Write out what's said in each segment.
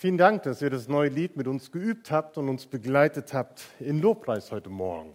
Vielen Dank, dass ihr das neue Lied mit uns geübt habt und uns begleitet habt in Lobpreis heute Morgen.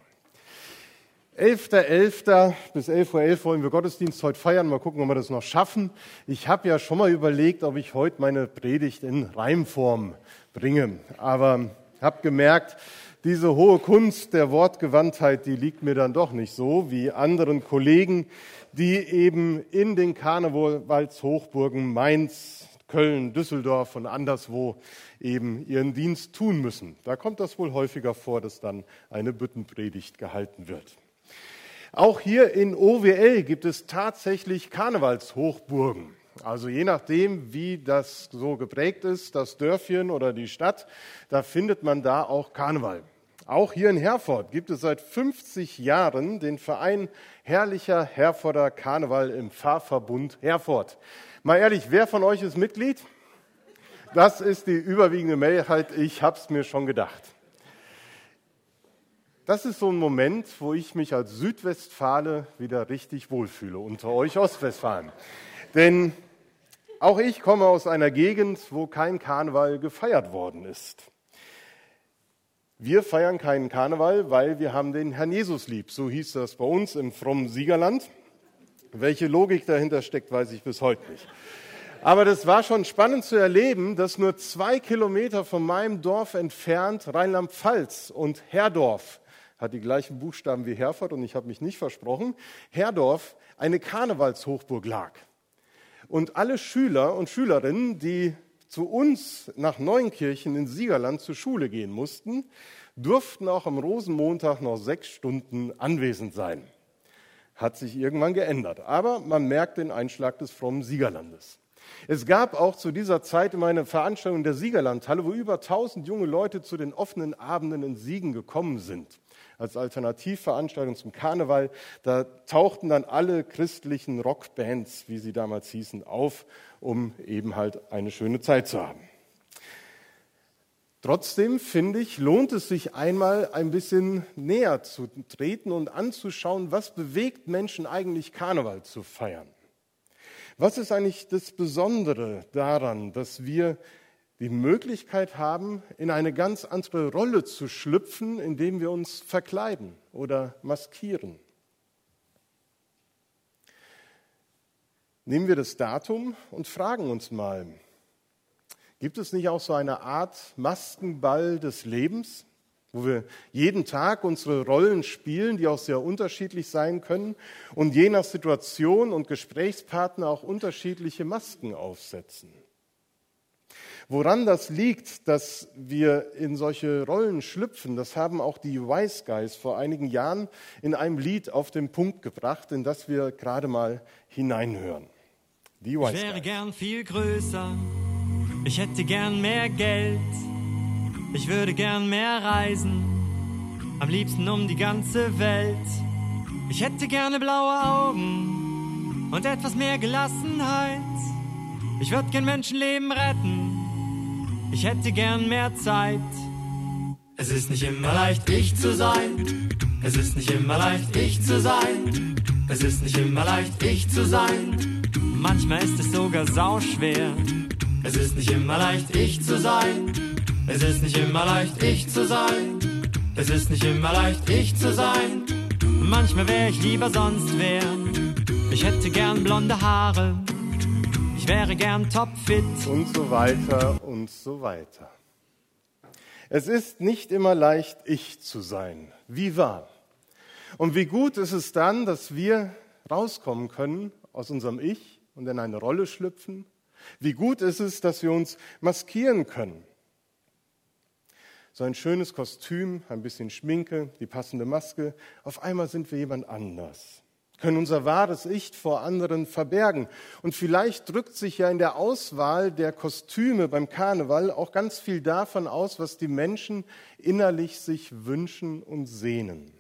11.11. bis 11.11 Uhr .11 wollen wir Gottesdienst heute feiern. Mal gucken, ob wir das noch schaffen. Ich habe ja schon mal überlegt, ob ich heute meine Predigt in Reimform bringe. Aber habe gemerkt, diese hohe Kunst der Wortgewandtheit, die liegt mir dann doch nicht so wie anderen Kollegen, die eben in den Karnevalshochburgen Mainz, Köln, Düsseldorf und anderswo eben ihren Dienst tun müssen. Da kommt das wohl häufiger vor, dass dann eine Büttenpredigt gehalten wird. Auch hier in OWL gibt es tatsächlich Karnevalshochburgen. Also je nachdem, wie das so geprägt ist, das Dörfchen oder die Stadt, da findet man da auch Karneval. Auch hier in Herford gibt es seit 50 Jahren den Verein Herrlicher Herforder Karneval im Pfarrverbund Herford. Mal ehrlich, wer von euch ist Mitglied? Das ist die überwiegende Mehrheit. Ich habe es mir schon gedacht. Das ist so ein Moment, wo ich mich als Südwestfale wieder richtig wohlfühle unter euch Ostwestfalen. Denn auch ich komme aus einer Gegend, wo kein Karneval gefeiert worden ist. Wir feiern keinen Karneval, weil wir haben den Herrn Jesus lieb. So hieß das bei uns im frommen Siegerland. Welche Logik dahinter steckt, weiß ich bis heute nicht. Aber das war schon spannend zu erleben, dass nur zwei Kilometer von meinem Dorf entfernt Rheinland-Pfalz und Herdorf hat die gleichen Buchstaben wie Herford und ich habe mich nicht versprochen, Herdorf eine Karnevalshochburg lag. Und alle Schüler und Schülerinnen, die zu uns nach Neunkirchen in Siegerland zur Schule gehen mussten, durften auch am Rosenmontag noch sechs Stunden anwesend sein hat sich irgendwann geändert. Aber man merkt den Einschlag des frommen Siegerlandes. Es gab auch zu dieser Zeit immer eine Veranstaltung der Siegerlandhalle, wo über 1000 junge Leute zu den offenen Abenden in Siegen gekommen sind. Als Alternativveranstaltung zum Karneval. Da tauchten dann alle christlichen Rockbands, wie sie damals hießen, auf, um eben halt eine schöne Zeit zu haben. Trotzdem finde ich, lohnt es sich einmal ein bisschen näher zu treten und anzuschauen, was bewegt Menschen eigentlich Karneval zu feiern. Was ist eigentlich das Besondere daran, dass wir die Möglichkeit haben, in eine ganz andere Rolle zu schlüpfen, indem wir uns verkleiden oder maskieren? Nehmen wir das Datum und fragen uns mal, Gibt es nicht auch so eine Art Maskenball des Lebens, wo wir jeden Tag unsere Rollen spielen, die auch sehr unterschiedlich sein können und je nach Situation und Gesprächspartner auch unterschiedliche Masken aufsetzen? Woran das liegt, dass wir in solche Rollen schlüpfen, das haben auch die Wise Guys vor einigen Jahren in einem Lied auf den Punkt gebracht, in das wir gerade mal hineinhören. Die Wise ich wäre gern viel größer ich hätte gern mehr Geld, ich würde gern mehr reisen, am liebsten um die ganze Welt. Ich hätte gerne blaue Augen und etwas mehr Gelassenheit. Ich würde gern Menschenleben retten, ich hätte gern mehr Zeit. Es ist nicht immer leicht, ich zu sein. Es ist nicht immer leicht, ich zu sein. Es ist nicht immer leicht, ich zu sein. Manchmal ist es sogar sauschwer. Es ist nicht immer leicht, ich zu sein. Es ist nicht immer leicht, ich zu sein. Es ist nicht immer leicht, ich zu sein. Manchmal wäre ich lieber sonst wer. Ich hätte gern blonde Haare. Ich wäre gern topfit. Und so weiter und so weiter. Es ist nicht immer leicht, ich zu sein. Wie wahr? Und wie gut ist es dann, dass wir rauskommen können aus unserem Ich und in eine Rolle schlüpfen wie gut ist es, dass wir uns maskieren können. So ein schönes Kostüm, ein bisschen Schminke, die passende Maske. Auf einmal sind wir jemand anders, können unser wahres Ich vor anderen verbergen. Und vielleicht drückt sich ja in der Auswahl der Kostüme beim Karneval auch ganz viel davon aus, was die Menschen innerlich sich wünschen und sehnen.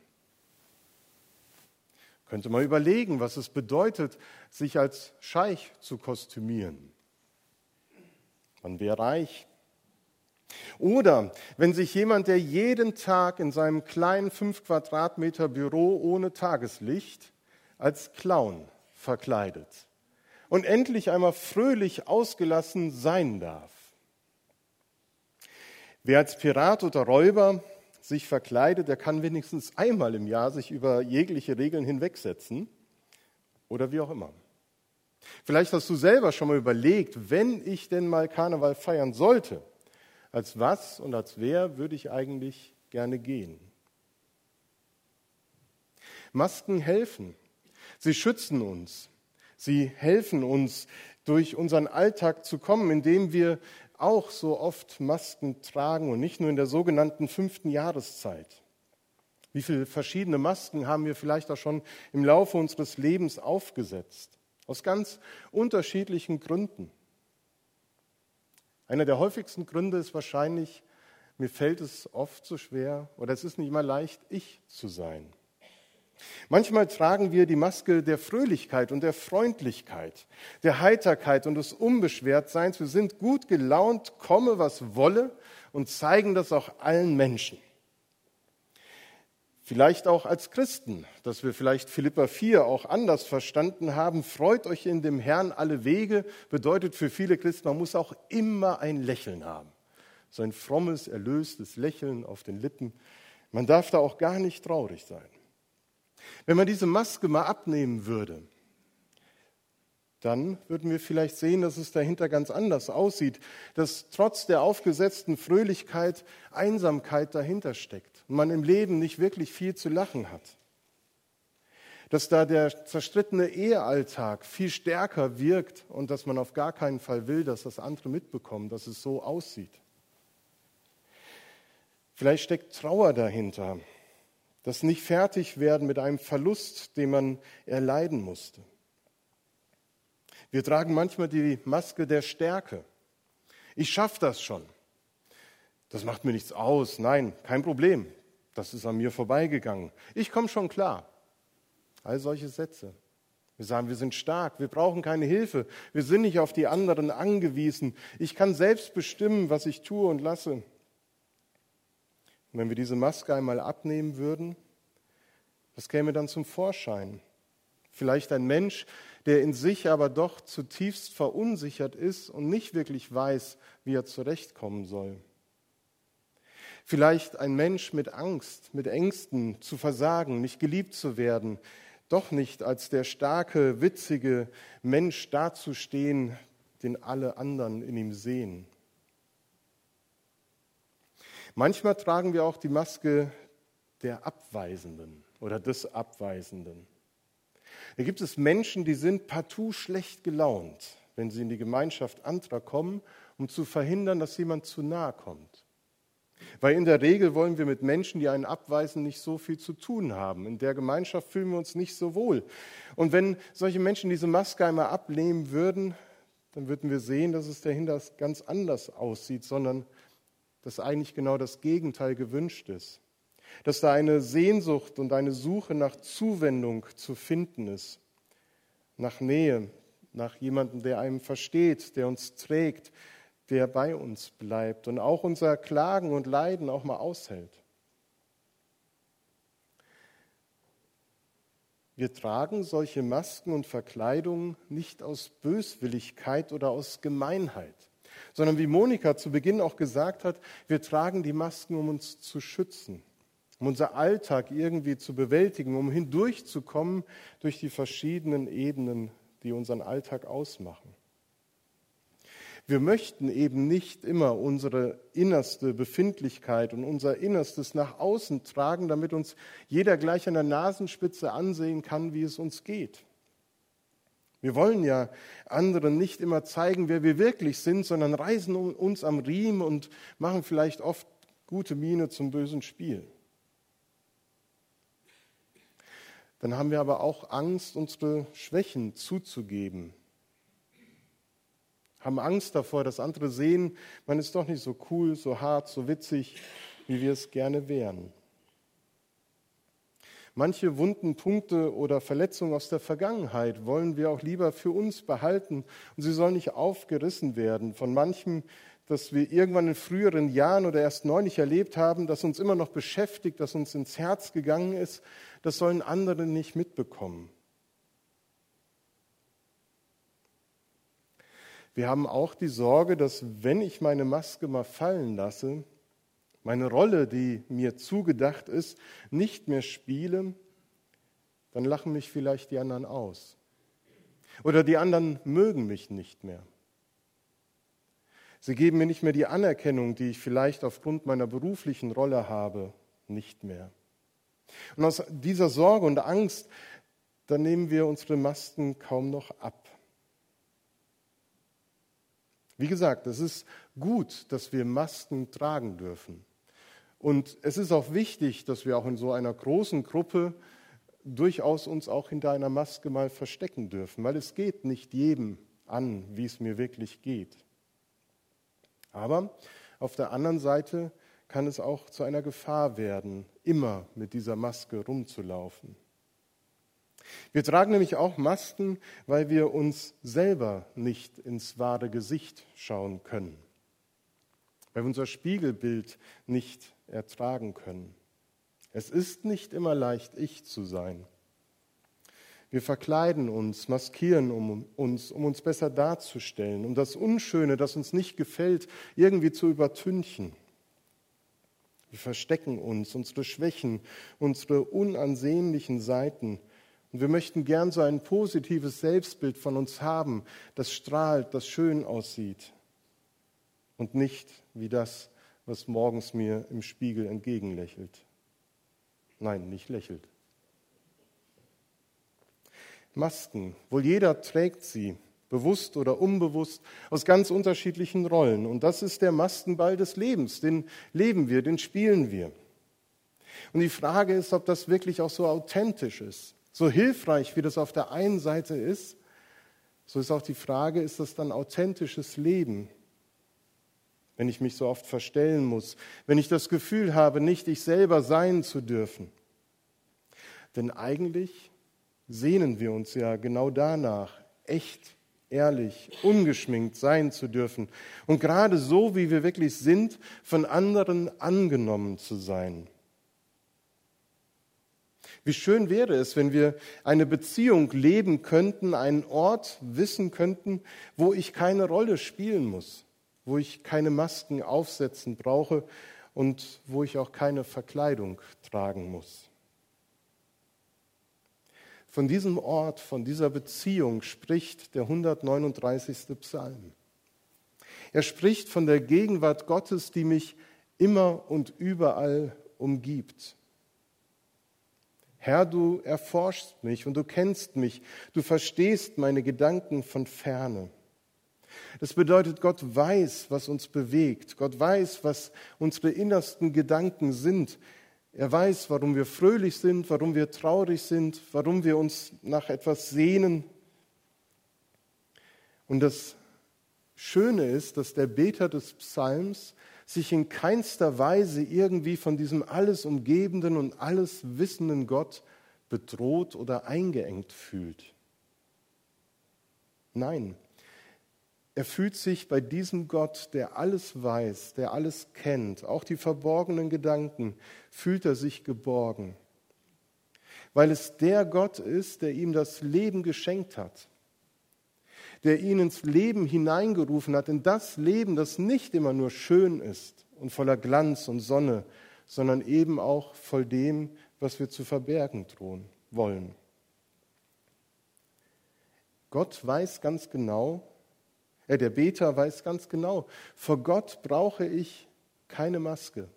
Könnte man überlegen, was es bedeutet, sich als Scheich zu kostümieren man wäre reich. Oder wenn sich jemand, der jeden Tag in seinem kleinen fünf Quadratmeter Büro ohne Tageslicht als Clown verkleidet und endlich einmal fröhlich ausgelassen sein darf. Wer als Pirat oder Räuber sich verkleidet, der kann wenigstens einmal im Jahr sich über jegliche Regeln hinwegsetzen oder wie auch immer. Vielleicht hast du selber schon mal überlegt, wenn ich denn mal Karneval feiern sollte, als was und als wer würde ich eigentlich gerne gehen? Masken helfen. Sie schützen uns. Sie helfen uns, durch unseren Alltag zu kommen, indem wir auch so oft Masken tragen und nicht nur in der sogenannten fünften Jahreszeit. Wie viele verschiedene Masken haben wir vielleicht auch schon im Laufe unseres Lebens aufgesetzt? Aus ganz unterschiedlichen Gründen. Einer der häufigsten Gründe ist wahrscheinlich, mir fällt es oft so schwer oder es ist nicht immer leicht, ich zu sein. Manchmal tragen wir die Maske der Fröhlichkeit und der Freundlichkeit, der Heiterkeit und des Unbeschwertseins. Wir sind gut gelaunt, komme was wolle und zeigen das auch allen Menschen. Vielleicht auch als Christen, dass wir vielleicht Philippa 4 auch anders verstanden haben. Freut euch in dem Herrn alle Wege, bedeutet für viele Christen, man muss auch immer ein Lächeln haben. So ein frommes, erlöstes Lächeln auf den Lippen. Man darf da auch gar nicht traurig sein. Wenn man diese Maske mal abnehmen würde, dann würden wir vielleicht sehen, dass es dahinter ganz anders aussieht, dass trotz der aufgesetzten Fröhlichkeit Einsamkeit dahinter steckt und man im Leben nicht wirklich viel zu lachen hat. Dass da der zerstrittene Ehealltag viel stärker wirkt und dass man auf gar keinen Fall will, dass das andere mitbekommen, dass es so aussieht. Vielleicht steckt Trauer dahinter, das nicht fertig werden mit einem Verlust, den man erleiden musste. Wir tragen manchmal die Maske der Stärke. Ich schaffe das schon. Das macht mir nichts aus. Nein, kein Problem. Das ist an mir vorbeigegangen. Ich komme schon klar. All solche Sätze. Wir sagen, wir sind stark, wir brauchen keine Hilfe, wir sind nicht auf die anderen angewiesen. Ich kann selbst bestimmen, was ich tue und lasse. Und wenn wir diese Maske einmal abnehmen würden, was käme dann zum Vorschein? Vielleicht ein Mensch, der in sich aber doch zutiefst verunsichert ist und nicht wirklich weiß, wie er zurechtkommen soll. Vielleicht ein Mensch mit Angst, mit Ängsten zu versagen, nicht geliebt zu werden, doch nicht als der starke, witzige Mensch dazustehen, den alle anderen in ihm sehen. Manchmal tragen wir auch die Maske der Abweisenden oder des Abweisenden. Da gibt es Menschen, die sind partout schlecht gelaunt, wenn sie in die Gemeinschaft anderer kommen, um zu verhindern, dass jemand zu nahe kommt. Weil in der Regel wollen wir mit Menschen, die einen abweisen, nicht so viel zu tun haben. In der Gemeinschaft fühlen wir uns nicht so wohl. Und wenn solche Menschen diese Maske einmal ablehnen würden, dann würden wir sehen, dass es dahinter ganz anders aussieht, sondern dass eigentlich genau das Gegenteil gewünscht ist. Dass da eine Sehnsucht und eine Suche nach Zuwendung zu finden ist, nach Nähe, nach jemandem, der einem versteht, der uns trägt, der bei uns bleibt und auch unser Klagen und Leiden auch mal aushält. Wir tragen solche Masken und Verkleidungen nicht aus Böswilligkeit oder aus Gemeinheit sondern wie Monika zu Beginn auch gesagt hat, wir tragen die Masken, um uns zu schützen, um unser Alltag irgendwie zu bewältigen, um hindurchzukommen durch die verschiedenen Ebenen, die unseren Alltag ausmachen. Wir möchten eben nicht immer unsere innerste Befindlichkeit und unser Innerstes nach außen tragen, damit uns jeder gleich an der Nasenspitze ansehen kann, wie es uns geht. Wir wollen ja anderen nicht immer zeigen, wer wir wirklich sind, sondern reisen uns am Riemen und machen vielleicht oft gute Miene zum bösen Spiel. Dann haben wir aber auch Angst, unsere Schwächen zuzugeben. Haben Angst davor, dass andere sehen, man ist doch nicht so cool, so hart, so witzig, wie wir es gerne wären. Manche wunden Punkte oder Verletzungen aus der Vergangenheit wollen wir auch lieber für uns behalten und sie sollen nicht aufgerissen werden von manchem, das wir irgendwann in früheren Jahren oder erst neulich erlebt haben, das uns immer noch beschäftigt, das uns ins Herz gegangen ist, das sollen andere nicht mitbekommen. Wir haben auch die Sorge, dass wenn ich meine Maske mal fallen lasse, meine Rolle, die mir zugedacht ist, nicht mehr spiele, dann lachen mich vielleicht die anderen aus. Oder die anderen mögen mich nicht mehr. Sie geben mir nicht mehr die Anerkennung, die ich vielleicht aufgrund meiner beruflichen Rolle habe, nicht mehr. Und aus dieser Sorge und Angst, da nehmen wir unsere Masken kaum noch ab. Wie gesagt, es ist gut, dass wir Masken tragen dürfen. Und es ist auch wichtig, dass wir auch in so einer großen Gruppe durchaus uns auch hinter einer Maske mal verstecken dürfen, weil es geht nicht jedem an, wie es mir wirklich geht. Aber auf der anderen Seite kann es auch zu einer Gefahr werden, immer mit dieser Maske rumzulaufen. Wir tragen nämlich auch Masken, weil wir uns selber nicht ins wahre Gesicht schauen können, weil wir unser Spiegelbild nicht ertragen können. Es ist nicht immer leicht, ich zu sein. Wir verkleiden uns, maskieren um uns, um uns besser darzustellen, um das Unschöne, das uns nicht gefällt, irgendwie zu übertünchen. Wir verstecken uns, unsere Schwächen, unsere unansehnlichen Seiten. Und wir möchten gern so ein positives Selbstbild von uns haben, das strahlt, das schön aussieht. Und nicht wie das, was morgens mir im Spiegel entgegenlächelt. Nein, nicht lächelt. Masken, wohl jeder trägt sie, bewusst oder unbewusst, aus ganz unterschiedlichen Rollen. Und das ist der Maskenball des Lebens, den leben wir, den spielen wir. Und die Frage ist, ob das wirklich auch so authentisch ist, so hilfreich, wie das auf der einen Seite ist, so ist auch die Frage, ist das dann authentisches Leben? wenn ich mich so oft verstellen muss, wenn ich das Gefühl habe, nicht ich selber sein zu dürfen. Denn eigentlich sehnen wir uns ja genau danach, echt, ehrlich, ungeschminkt sein zu dürfen und gerade so, wie wir wirklich sind, von anderen angenommen zu sein. Wie schön wäre es, wenn wir eine Beziehung leben könnten, einen Ort wissen könnten, wo ich keine Rolle spielen muss wo ich keine Masken aufsetzen brauche und wo ich auch keine Verkleidung tragen muss. Von diesem Ort, von dieser Beziehung spricht der 139. Psalm. Er spricht von der Gegenwart Gottes, die mich immer und überall umgibt. Herr, du erforschst mich und du kennst mich, du verstehst meine Gedanken von ferne. Das bedeutet, Gott weiß, was uns bewegt. Gott weiß, was unsere innersten Gedanken sind. Er weiß, warum wir fröhlich sind, warum wir traurig sind, warum wir uns nach etwas sehnen. Und das Schöne ist, dass der Beter des Psalms sich in keinster Weise irgendwie von diesem alles umgebenden und alles wissenden Gott bedroht oder eingeengt fühlt. Nein, er fühlt sich bei diesem Gott, der alles weiß, der alles kennt, auch die verborgenen Gedanken, fühlt er sich geborgen. Weil es der Gott ist, der ihm das Leben geschenkt hat, der ihn ins Leben hineingerufen hat, in das Leben, das nicht immer nur schön ist und voller Glanz und Sonne, sondern eben auch voll dem, was wir zu verbergen drohen wollen. Gott weiß ganz genau, er, der Beter, weiß ganz genau, vor Gott brauche ich keine Maske.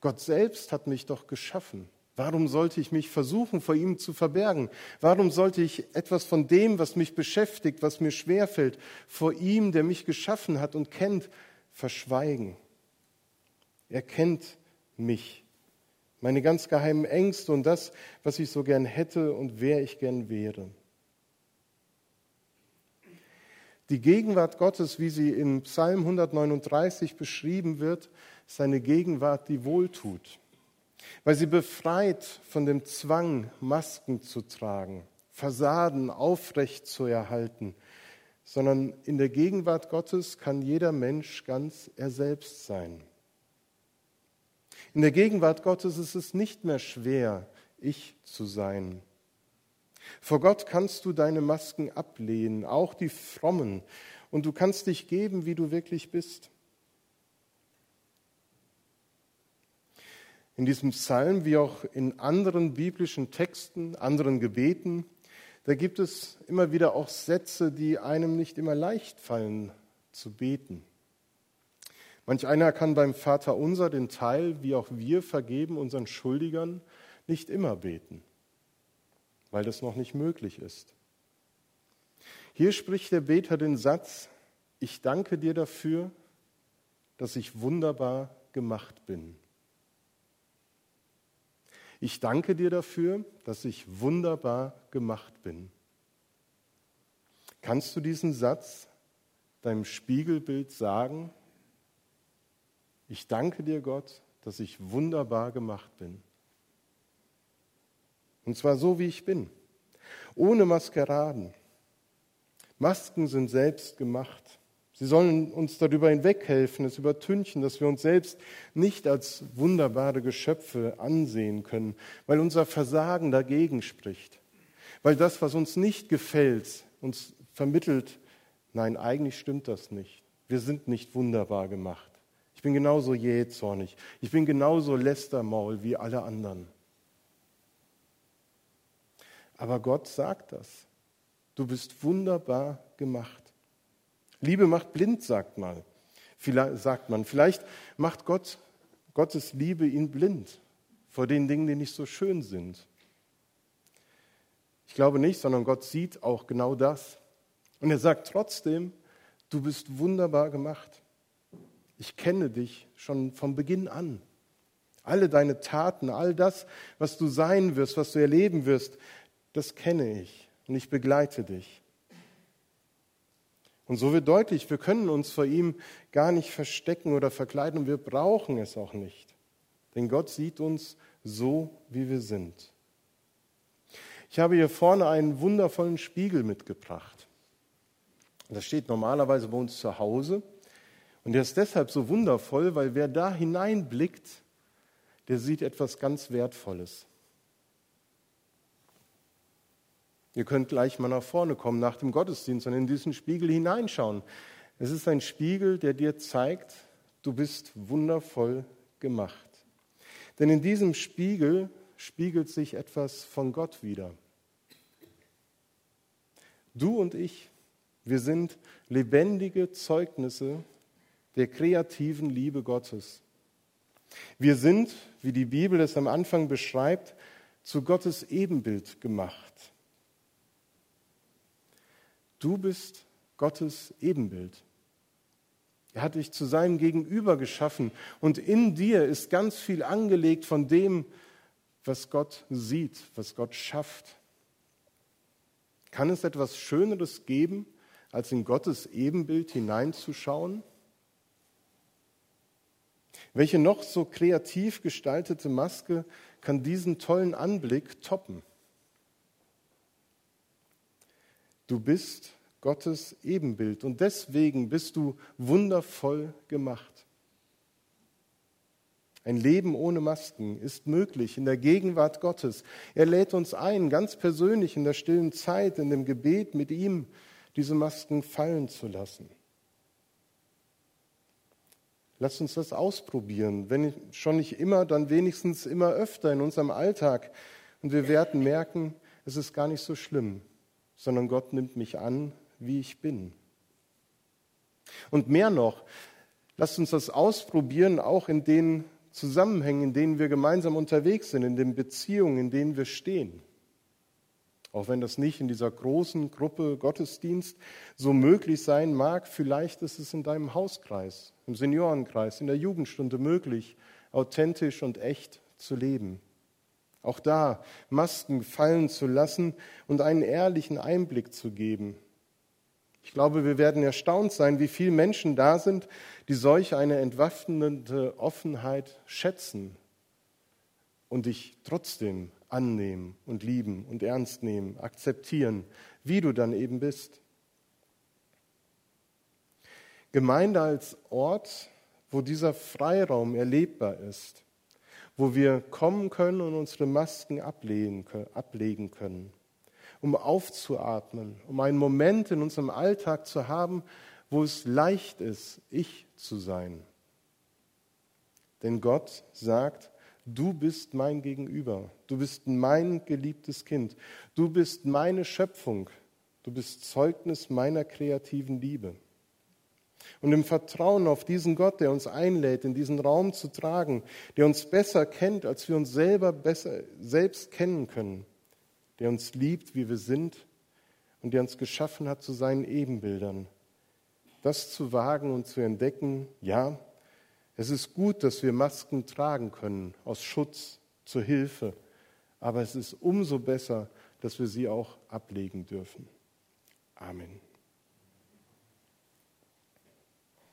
Gott selbst hat mich doch geschaffen. Warum sollte ich mich versuchen, vor ihm zu verbergen? Warum sollte ich etwas von dem, was mich beschäftigt, was mir schwerfällt, vor ihm, der mich geschaffen hat und kennt, verschweigen? Er kennt mich, meine ganz geheimen Ängste und das, was ich so gern hätte und wer ich gern wäre. Die Gegenwart Gottes, wie sie in Psalm 139 beschrieben wird, ist eine Gegenwart, die wohltut, weil sie befreit von dem Zwang, Masken zu tragen, Fassaden aufrecht zu erhalten, sondern in der Gegenwart Gottes kann jeder Mensch ganz er selbst sein. In der Gegenwart Gottes ist es nicht mehr schwer, ich zu sein. Vor Gott kannst du deine Masken ablehnen, auch die frommen, und du kannst dich geben, wie du wirklich bist. In diesem Psalm wie auch in anderen biblischen Texten, anderen Gebeten, da gibt es immer wieder auch Sätze, die einem nicht immer leicht fallen zu beten. Manch einer kann beim Vater unser den Teil, wie auch wir vergeben unseren Schuldigern, nicht immer beten, weil das noch nicht möglich ist. Hier spricht der Beter den Satz, ich danke dir dafür, dass ich wunderbar gemacht bin. Ich danke dir dafür, dass ich wunderbar gemacht bin. Kannst du diesen Satz deinem Spiegelbild sagen? Ich danke dir, Gott, dass ich wunderbar gemacht bin. Und zwar so, wie ich bin, ohne Maskeraden. Masken sind selbst gemacht. Sie sollen uns darüber hinweghelfen, es übertünchen, dass wir uns selbst nicht als wunderbare Geschöpfe ansehen können, weil unser Versagen dagegen spricht, weil das, was uns nicht gefällt, uns vermittelt, nein, eigentlich stimmt das nicht. Wir sind nicht wunderbar gemacht. Ich bin genauso jähzornig. Ich bin genauso Lästermaul wie alle anderen. Aber Gott sagt das. Du bist wunderbar gemacht. Liebe macht blind, sagt man. Vielleicht, sagt man. Vielleicht macht Gott, Gottes Liebe ihn blind vor den Dingen, die nicht so schön sind. Ich glaube nicht, sondern Gott sieht auch genau das. Und er sagt trotzdem, du bist wunderbar gemacht. Ich kenne dich schon von Beginn an. Alle deine Taten, all das, was du sein wirst, was du erleben wirst, das kenne ich und ich begleite dich. Und so wird deutlich, wir können uns vor ihm gar nicht verstecken oder verkleiden und wir brauchen es auch nicht. Denn Gott sieht uns so, wie wir sind. Ich habe hier vorne einen wundervollen Spiegel mitgebracht. Das steht normalerweise bei uns zu Hause. Und der ist deshalb so wundervoll, weil wer da hineinblickt, der sieht etwas ganz Wertvolles. Ihr könnt gleich mal nach vorne kommen nach dem Gottesdienst und in diesen Spiegel hineinschauen. Es ist ein Spiegel, der dir zeigt, du bist wundervoll gemacht. Denn in diesem Spiegel spiegelt sich etwas von Gott wider. Du und ich, wir sind lebendige Zeugnisse der kreativen Liebe Gottes. Wir sind, wie die Bibel es am Anfang beschreibt, zu Gottes Ebenbild gemacht. Du bist Gottes Ebenbild. Er hat dich zu seinem Gegenüber geschaffen und in dir ist ganz viel angelegt von dem, was Gott sieht, was Gott schafft. Kann es etwas Schöneres geben, als in Gottes Ebenbild hineinzuschauen? Welche noch so kreativ gestaltete Maske kann diesen tollen Anblick toppen? Du bist Gottes Ebenbild und deswegen bist du wundervoll gemacht. Ein Leben ohne Masken ist möglich in der Gegenwart Gottes. Er lädt uns ein, ganz persönlich in der stillen Zeit, in dem Gebet mit ihm, diese Masken fallen zu lassen. Lass uns das ausprobieren, wenn schon nicht immer, dann wenigstens immer öfter in unserem Alltag. Und wir werden merken, es ist gar nicht so schlimm sondern Gott nimmt mich an, wie ich bin. Und mehr noch, lasst uns das ausprobieren, auch in den Zusammenhängen, in denen wir gemeinsam unterwegs sind, in den Beziehungen, in denen wir stehen. Auch wenn das nicht in dieser großen Gruppe Gottesdienst so möglich sein mag, vielleicht ist es in deinem Hauskreis, im Seniorenkreis, in der Jugendstunde möglich, authentisch und echt zu leben. Auch da Masken fallen zu lassen und einen ehrlichen Einblick zu geben. Ich glaube, wir werden erstaunt sein, wie viele Menschen da sind, die solch eine entwaffnende Offenheit schätzen und dich trotzdem annehmen und lieben und ernst nehmen, akzeptieren, wie du dann eben bist. Gemeinde als Ort, wo dieser Freiraum erlebbar ist wo wir kommen können und unsere Masken ablegen können, um aufzuatmen, um einen Moment in unserem Alltag zu haben, wo es leicht ist, ich zu sein. Denn Gott sagt, du bist mein Gegenüber, du bist mein geliebtes Kind, du bist meine Schöpfung, du bist Zeugnis meiner kreativen Liebe. Und im Vertrauen auf diesen Gott, der uns einlädt, in diesen Raum zu tragen, der uns besser kennt, als wir uns selber besser selbst kennen können, der uns liebt, wie wir sind und der uns geschaffen hat zu seinen Ebenbildern. Das zu wagen und zu entdecken, ja, es ist gut, dass wir Masken tragen können, aus Schutz, zur Hilfe, aber es ist umso besser, dass wir sie auch ablegen dürfen. Amen.